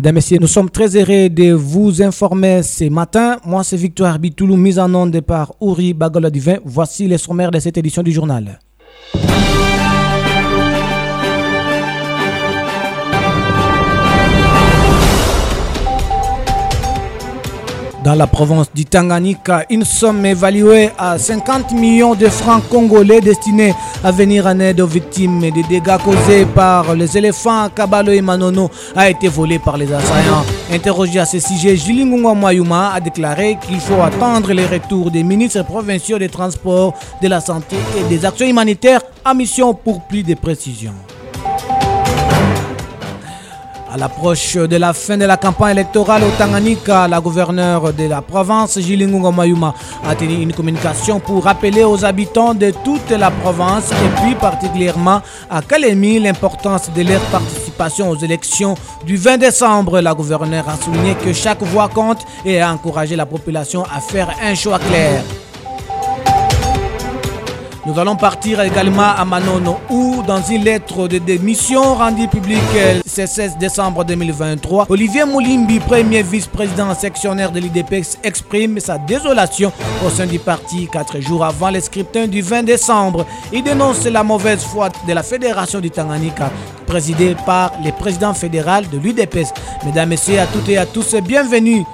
Mesdames, Messieurs, nous sommes très heureux de vous informer ce matin. Moi, c'est Victoire Bitoulou, mise en onde par Uri Bagola Divin. Voici les sommaires de cette édition du journal. Dans la province du Tanganyika, une somme évaluée à 50 millions de francs congolais destinée à venir en aide aux victimes des dégâts causés par les éléphants Kabalo et Manono a été volée par les assaillants. Interrogé à ce sujet, Jilingunga Mayuma a déclaré qu'il faut attendre les retours des ministres provinciaux des Transports, de la Santé et des Actions humanitaires à mission pour plus de précisions. À l'approche de la fin de la campagne électorale au Tanganyika, la gouverneure de la province, Jilingunga Mayuma, a tenu une communication pour rappeler aux habitants de toute la province et puis particulièrement à Kalemi l'importance de leur participation aux élections du 20 décembre. La gouverneure a souligné que chaque voix compte et a encouragé la population à faire un choix clair. Nous allons partir également à Manono où, dans une lettre de démission rendue publique le 16 décembre 2023, Olivier Moulimbi, premier vice-président sectionnaire de l'IDPEX, exprime sa désolation au sein du parti quatre jours avant le scrutin du 20 décembre. Il dénonce la mauvaise foi de la Fédération du Tanganyika, présidée par le président fédéral de l'UDPS. Mesdames, Messieurs, à toutes et à tous, bienvenue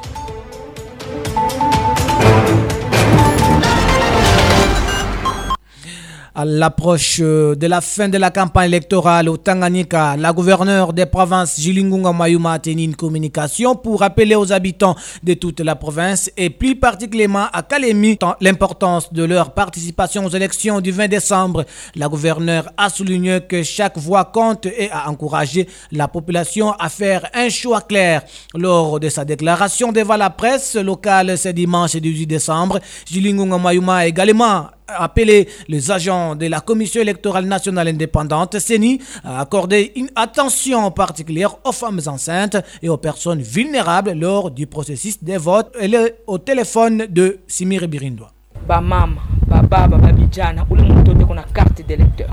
À l'approche de la fin de la campagne électorale au Tanganyika, la gouverneure des provinces Jilingunga Mayuma a tenu une communication pour rappeler aux habitants de toute la province et plus particulièrement à Kalemi l'importance de leur participation aux élections du 20 décembre. La gouverneure a souligné que chaque voix compte et a encouragé la population à faire un choix clair. Lors de sa déclaration devant la presse locale ce dimanche 18 décembre, Jilingunga Mayuma a également appelé les agents de la Commission électorale nationale indépendante, CENI, à accorder une attention particulière aux femmes enceintes et aux personnes vulnérables lors du processus des votes. Elle est au téléphone de Simire Birindwa. bamama bababa babijana ule mtu ote kuna carte d'électeur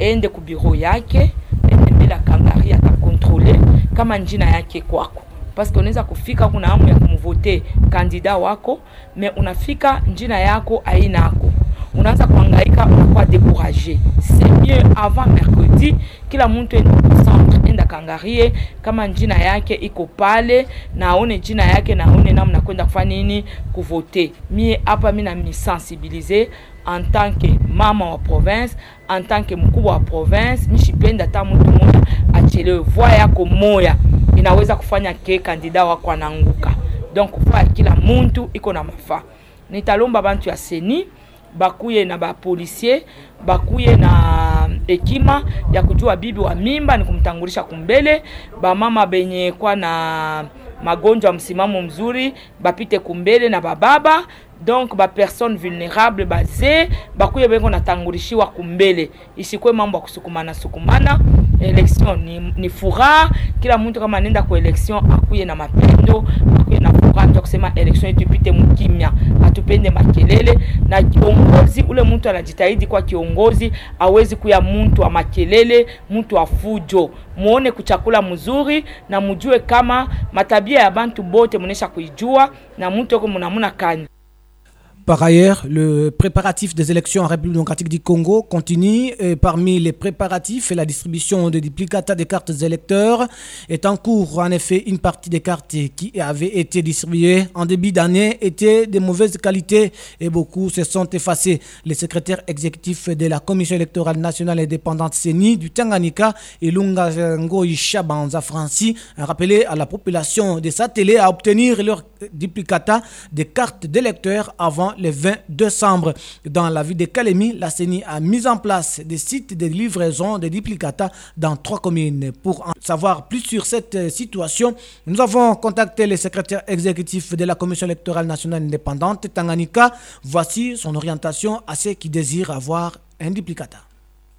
ende ku biro yake ende mbele akangari atakontrole kama njina yake kwako paske unaweza kufika kuna hamu ya kumvote kandida wako me unafika njina yako ainako unaanza kuhangaika unakuwa decourage. c'est mieux avant mercredi. Kila mtu ende centre enda kangarie. Kama njina yake iko pale na aone jina yake na aone namna kwenda kufanya nini kuvote mie hapa mi namisensibilize en tant que mama wa province en tant que mkubwa wa province. Mishipenda hata mtu mmoja achelewe. Voix yako moya inaweza kufanya ke kandida wako ananguka, donc voix kila mtu iko na mafaa. Nitalomba bantu ya seni bakuye na bapolisier bakuye na hekima ya kujua bibi wa mimba ni kumtangulisha kumbele bamama benye kwa na magonjwa msimamo mzuri bapite kumbele na bababa donc bapersone vulnerable bazee bakuye bengo natangulishiwa kumbele. Isikwe mambo ya kusukumana sukumana election ni, ni furaha kila mtu kama anaenda ku election akuye na mapendo akuye na furaha. Ndio kusema election yetu ipite mkimya atupende makelele. Na kiongozi ule mtu anajitahidi kwa kiongozi awezi kuya mtu wa makelele mtu wa fujo. Muone kuchakula mzuri na mujue kama matabia ya bantu bote munesha kuijua na mtu yuko mnamuna kani Par ailleurs, le préparatif des élections en République démocratique du Congo continue. Et parmi les préparatifs, la distribution de duplicata des cartes électeurs est en cours. En effet, une partie des cartes qui avaient été distribuées en début d'année étaient de mauvaise qualité et beaucoup se sont effacés. Le secrétaire exécutif de la Commission électorale nationale indépendante CENI du Tanganyika, Ilunga Ngoyi Shabanza Franci, a rappelé à la population de s'atteler à obtenir leur duplicata des cartes d'électeurs avant le 20 décembre. Dans la ville de Kalemi, la CENI a mis en place des sites de livraison de duplicata dans trois communes. Pour en savoir plus sur cette situation, nous avons contacté le secrétaire exécutif de la Commission électorale nationale indépendante, Tanganyika. Voici son orientation à ceux qui désirent avoir un duplicata.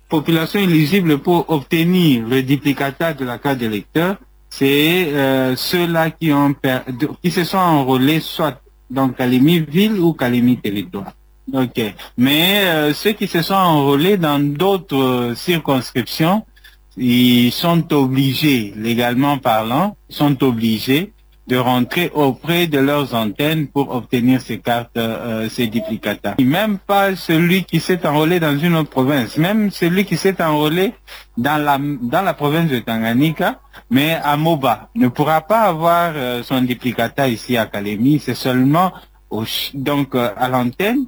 Population éligible pour obtenir le duplicata de la carte d'électeur, c'est euh, ceux-là qui se sont enrôlés soit dans Kalemi ville ou Kalemi territoire. Ok. Mais euh, ceux qui se sont enrôlés dans d'autres euh, circonscriptions, ils sont obligés, légalement parlant, sont obligés de rentrer auprès de leurs antennes pour obtenir ces cartes, euh, ces duplicata. même pas celui qui s'est enrôlé dans une autre province, même celui qui s'est enrôlé dans la, dans la province de Tanganyika, mais à Moba, ne pourra pas avoir euh, son duplicata ici à Kalemi, c'est seulement donc euh, à l'antenne,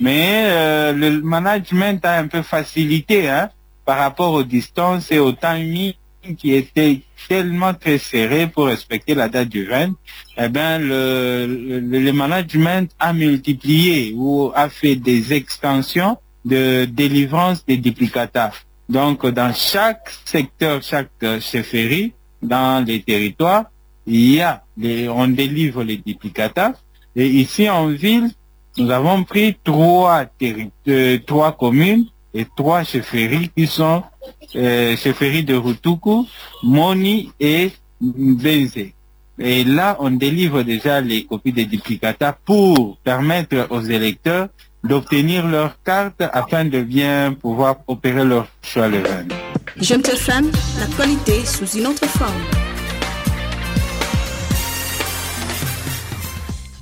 mais le management a un peu facilité hein, par rapport aux distances et au temps mis qui était tellement très serré pour respecter la date du 20, eh ben le, le, management a multiplié ou a fait des extensions de délivrance des duplicata. Donc dans chaque secteur, chaque chefferie, dans les territoires, il y a on délivre les duplicata. Et ici en ville, nous avons pris trois, euh, trois communes et trois chefferies qui sont euh, de Rutuku, Moni et Benze. Et là, on délivre déjà les copies des duplicata pour permettre aux électeurs d'obtenir leur carte afin de bien pouvoir opérer leur choix le 20. Jeune femme, l'actualité sous une autre forme.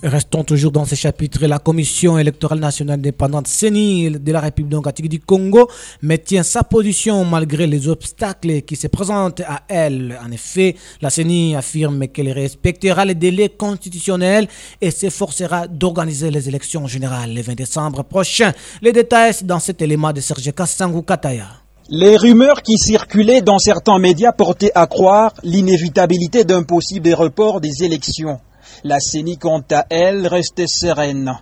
Restons toujours dans ce chapitre. La Commission électorale nationale indépendante CENI de la République démocratique du Congo maintient sa position malgré les obstacles qui se présentent à elle. En effet, la CENI affirme qu'elle respectera les délais constitutionnels et s'efforcera d'organiser les élections générales le 20 décembre prochain. Les détails dans cet élément de Serge Kassangou Kataya. Les rumeurs qui circulaient dans certains médias portaient à croire l'inévitabilité d'un possible report des élections. La CENI, quant à elle, reste sereine.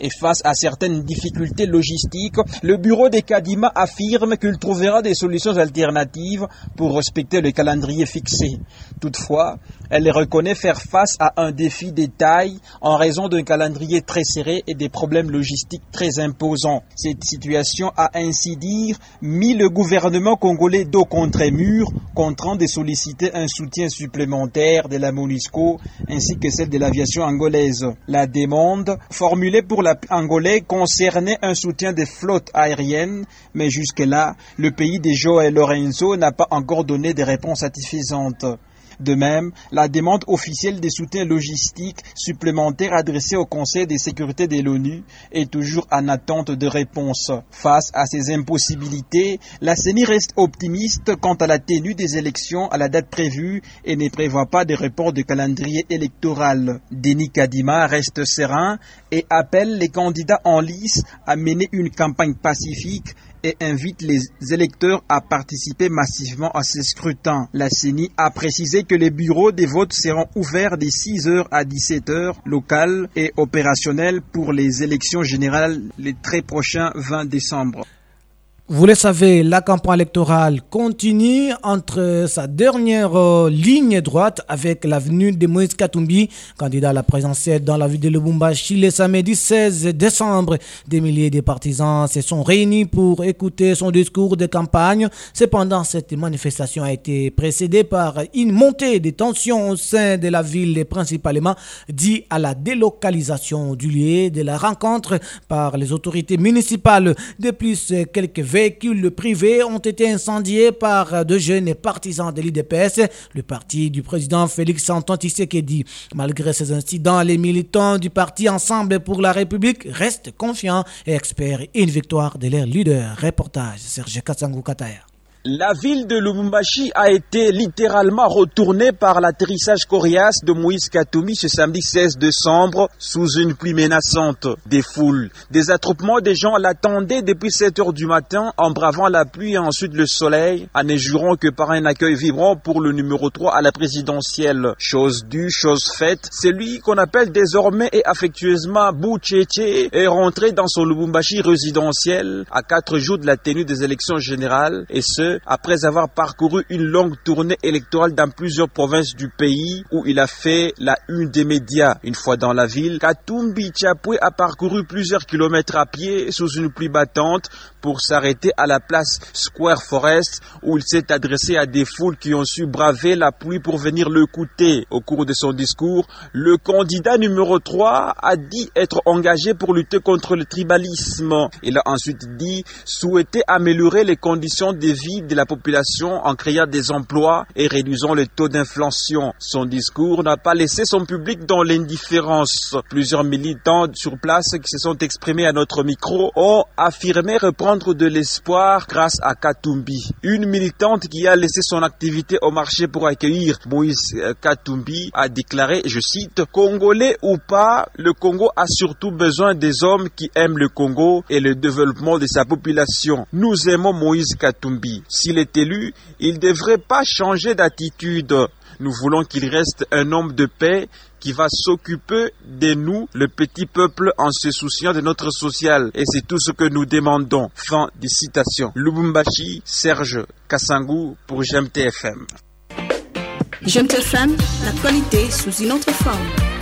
Et face à certaines difficultés logistiques, le bureau des Kadima affirme qu'il trouvera des solutions alternatives pour respecter le calendrier fixé. Toutefois, elle reconnaît faire face à un défi de taille en raison d'un calendrier très serré et des problèmes logistiques très imposants. Cette situation a ainsi dire mis le gouvernement congolais dos contre mur, contraint de solliciter un soutien supplémentaire de la MONUSCO ainsi que celle de l'aviation angolaise. La demande formulée pour la Angolais concernait un soutien des flottes aériennes, mais jusque-là, le pays de Joël Lorenzo n'a pas encore donné des réponses satisfaisantes. De même, la demande officielle des soutiens logistiques supplémentaires adressée au Conseil de sécurité de l'ONU est toujours en attente de réponse. Face à ces impossibilités, la CENI reste optimiste quant à la tenue des élections à la date prévue et ne prévoit pas de report de calendrier électoral. Denis Kadima reste serein et appelle les candidats en lice à mener une campagne pacifique et invite les électeurs à participer massivement à ces scrutins. La CENI a précisé que les bureaux des votes seront ouverts de 6h à 17h locales et opérationnels pour les élections générales les très prochains 20 décembre. Vous le savez, la campagne électorale continue entre sa dernière euh, ligne droite avec l'avenue de Moïse Katumbi, candidat à la présidentielle dans la ville de Lubumbashi le samedi 16 décembre. Des milliers de partisans se sont réunis pour écouter son discours de campagne. Cependant, cette manifestation a été précédée par une montée des tensions au sein de la ville, principalement due à la délocalisation du lieu de la rencontre par les autorités municipales. De plus, quelques véhicules privés ont été incendiés par deux jeunes partisans de l'IDPS, le parti du président Félix Antoine Tshisekedi. Malgré ces incidents, les militants du parti Ensemble pour la République restent confiants et espèrent une victoire de leur leader. Reportage Serge Katsangou Kataya. La ville de Lubumbashi a été littéralement retournée par l'atterrissage coriace de Moïse Katoumi ce samedi 16 décembre sous une pluie menaçante. Des foules, des attroupements des gens l'attendaient depuis 7 heures du matin en bravant la pluie et ensuite le soleil, en ne jurant que par un accueil vibrant pour le numéro 3 à la présidentielle. Chose due, chose faite, celui qu'on appelle désormais et affectueusement Boucheche est rentré dans son Lubumbashi résidentiel à 4 jours de la tenue des élections générales et ce après avoir parcouru une longue tournée électorale dans plusieurs provinces du pays où il a fait la une des médias. Une fois dans la ville, Katumbi Chapwe a parcouru plusieurs kilomètres à pied sous une pluie battante pour s'arrêter à la place Square Forest où il s'est adressé à des foules qui ont su braver la pluie pour venir l'écouter. Au cours de son discours, le candidat numéro 3 a dit être engagé pour lutter contre le tribalisme. Il a ensuite dit souhaiter améliorer les conditions de vie de la population en créant des emplois et réduisant le taux d'inflation. Son discours n'a pas laissé son public dans l'indifférence. Plusieurs militants sur place qui se sont exprimés à notre micro ont affirmé reprendre de l'espoir grâce à Katumbi. Une militante qui a laissé son activité au marché pour accueillir Moïse Katumbi a déclaré, je cite, Congolais ou pas, le Congo a surtout besoin des hommes qui aiment le Congo et le développement de sa population. Nous aimons Moïse Katumbi. S'il est élu, il ne devrait pas changer d'attitude. Nous voulons qu'il reste un homme de paix qui va s'occuper de nous, le petit peuple, en se souciant de notre social. Et c'est tout ce que nous demandons. Fin de citation. Lubumbashi, Serge Kassangou pour GMTFM. GMTFM, l'actualité sous une autre forme.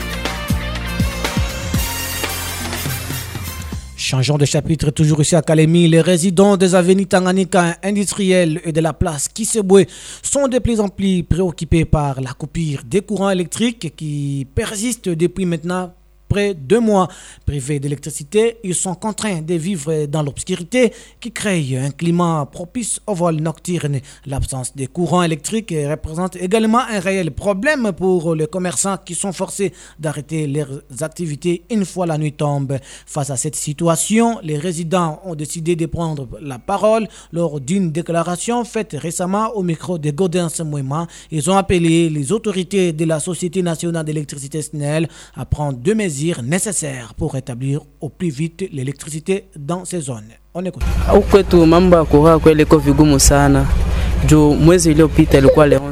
Changeons de chapitre, toujours ici à Kalemi. Les résidents des avenues Tanganyika industrielles et de la place Kisebwe sont de plus en plus préoccupés par la coupure des courants électriques qui persiste depuis maintenant près de deux mois privés d'électricité, ils sont contraints de vivre dans l'obscurité qui crée un climat propice au vol nocturne. L'absence de courant électrique représente également un réel problème pour les commerçants qui sont forcés d'arrêter leurs activités une fois la nuit tombe. Face à cette situation, les résidents ont décidé de prendre la parole lors d'une déclaration faite récemment au micro de Godin Mouema. Ils ont appelé les autorités de la Société nationale d'électricité SNEL à prendre deux mesures nécessaires pour rétablir au plus vite l'électricité dans ces zones. On écoute.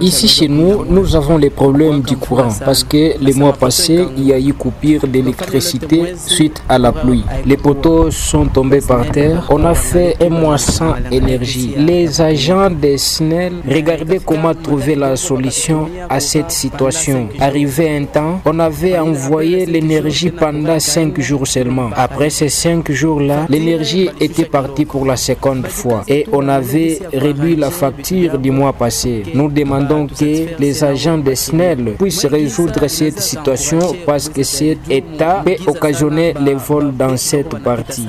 Ici chez nous, nous avons les problèmes du courant parce que les mois passés, il y a eu coupure d'électricité suite à la pluie. Les poteaux sont tombés par terre. On a fait un mois sans énergie. Les agents des SNEL regardaient comment trouver la solution à cette situation. Arrivé un temps, on avait envoyé l'énergie pendant cinq jours seulement. Après ces cinq jours-là, l'énergie était partie pour la seconde fois et on avait réduit la facture du mois passé. Nous demandons que les agents des SNEL puissent résoudre cette situation parce que cet état peut occasionner les vols dans cette partie.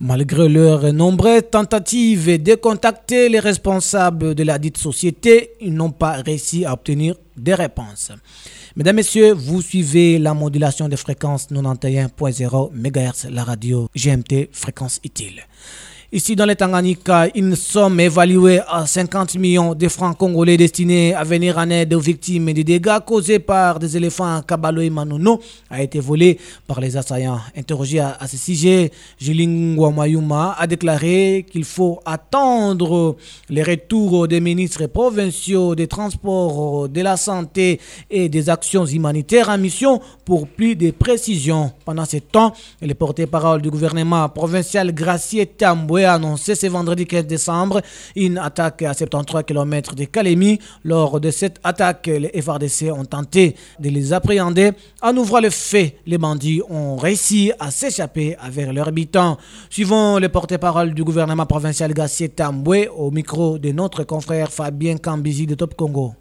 Malgré leurs nombreuses tentatives de contacter les responsables de la dite société, ils n'ont pas réussi à obtenir des réponses. Mesdames, Messieurs, vous suivez la modulation des fréquences 91.0 MHz, la radio GMT, fréquence utile. Ici dans les Tanganyika, une somme évaluée à 50 millions de francs congolais destinés à venir en aide aux victimes des dégâts causés par des éléphants Kabalo et Manono a été volée par les assaillants. Interrogé à, ce sujet, Jilingwa Mayuma a déclaré qu'il faut attendre les retours des ministres provinciaux des transports, de la santé et des actions humanitaires en mission pour plus de précisions. Pendant ce temps, le porte-parole du gouvernement provincial Gracier Tamboué annoncé ce vendredi 15 décembre une attaque à 73 km de Kalemi. Lors de cette attaque, les FRDC ont tenté de les appréhender. En ouvrant le fait, les bandits ont réussi à s'échapper avec leurs habitants. Suivant le porte-parole du gouvernement provincial Gassier Tamboué au micro de notre confrère Fabien Kambizi de Top Congo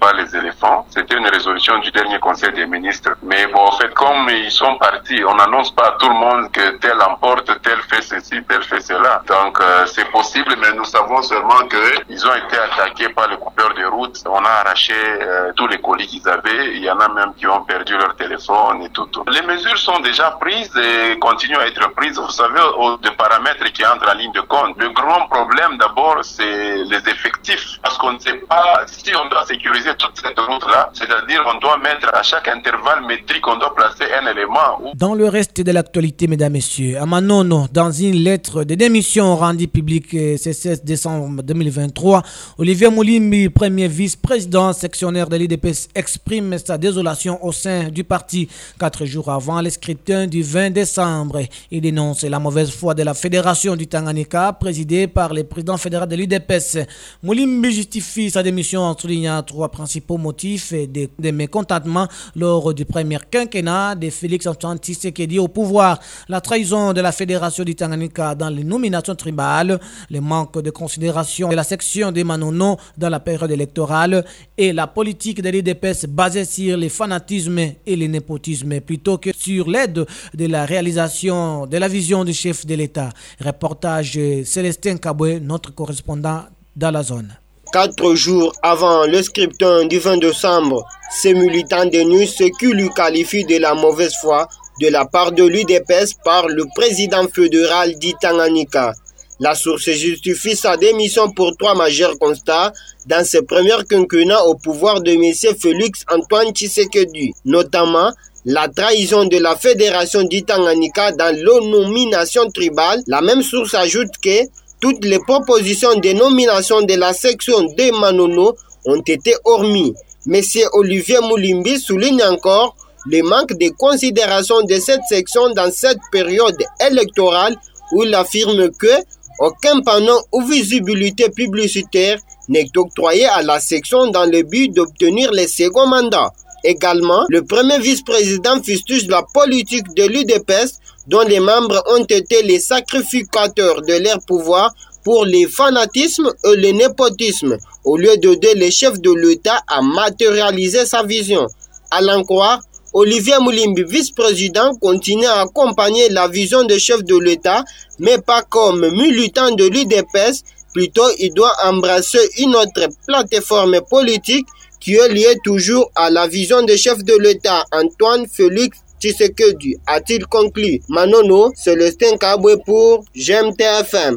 par les éléphants. C'était une résolution du dernier conseil des ministres. Mais bon, en fait, comme ils sont partis, on n'annonce pas à tout le monde que tel emporte, tel fait ceci, tel fait cela. Donc, euh, c'est possible, mais nous savons seulement qu'ils ont été attaqués par le coupeur de route. On a arraché euh, tous les colis qu'ils avaient. Il y en a même qui ont perdu leur téléphone et tout, Les mesures sont déjà prises et continuent à être prises. Vous savez, aux de paramètres qui entrent en ligne de compte. Le grand problème, d'abord, c'est les effectifs. Parce qu'on ne sait pas si on doit sécuriser toute cette route-là, c'est-à-dire doit mettre à chaque intervalle métrique, on doit placer un élément. Dans le reste de l'actualité, mesdames, messieurs, à Manono, dans une lettre de démission rendue publique euh, ce 16 décembre 2023, Olivier Moulimbi, premier vice-président sectionnaire de l'IDPS, exprime sa désolation au sein du parti quatre jours avant le scrutin du 20 décembre. Il dénonce la mauvaise foi de la fédération du Tanganyika, présidée par le président fédéral de l'IDPS. Moulimbi justifie sa démission en soulignant trois principaux motifs de, de mécontentement lors du premier quinquennat de Félix Antoine Tshisekedi au pouvoir. La trahison de la Fédération du Tanganyika dans les nominations tribales, le manque de considération de la section des Manono dans la période électorale et la politique de l'IDPS basée sur les fanatismes et le népotisme plutôt que sur l'aide de la réalisation de la vision du chef de l'État. Reportage Célestin Kaboué, notre correspondant dans la zone. Quatre jours avant le scriptum du 20 décembre, ces militants dénuent ce qui lui qualifie de la mauvaise foi de la part de l'UDPS par le président fédéral d'Itanganika. La source justifie sa démission pour trois majeurs constats dans ses premiers quinquennats au pouvoir de M. Félix Antoine Tshisekedi, notamment la trahison de la fédération d'Itanganika dans nomination tribale. La même source ajoute que toutes les propositions de nomination de la section de Manono ont été hormis. M. Olivier Moulimbi souligne encore le manque de considération de cette section dans cette période électorale où il affirme que aucun panneau ou visibilité publicitaire n'est octroyé à la section dans le but d'obtenir le second mandat. Également, le premier vice-président fustige la politique de l'UDPS dont les membres ont été les sacrificateurs de leur pouvoir pour les fanatismes et le népotisme, au lieu d'aider les chefs de l'État à matérialiser sa vision. À l'en croire, Olivier Moulimbi, vice-président, continue à accompagner la vision des chefs de l'État, mais pas comme militant de l'UDPS. Plutôt, il doit embrasser une autre plateforme politique qui est liée toujours à la vision des chefs de l'État, Antoine Félix Tshisekedi, a-t-il conclu? Manono, Célestin Kabwe pour GMTFM.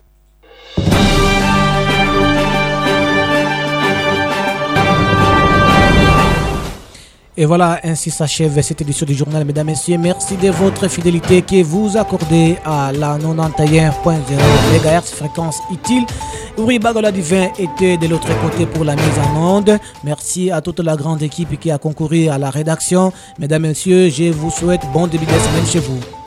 Et voilà, ainsi s'achève cette édition du journal, mesdames, messieurs. Merci de votre fidélité que vous accordez à la 91.0 MHz fréquence utile. Uri Bagola Divin était de l'autre côté pour la mise en onde. Merci à toute la grande équipe qui a concouru à la rédaction. Mesdames, messieurs, je vous souhaite bon début de semaine chez vous.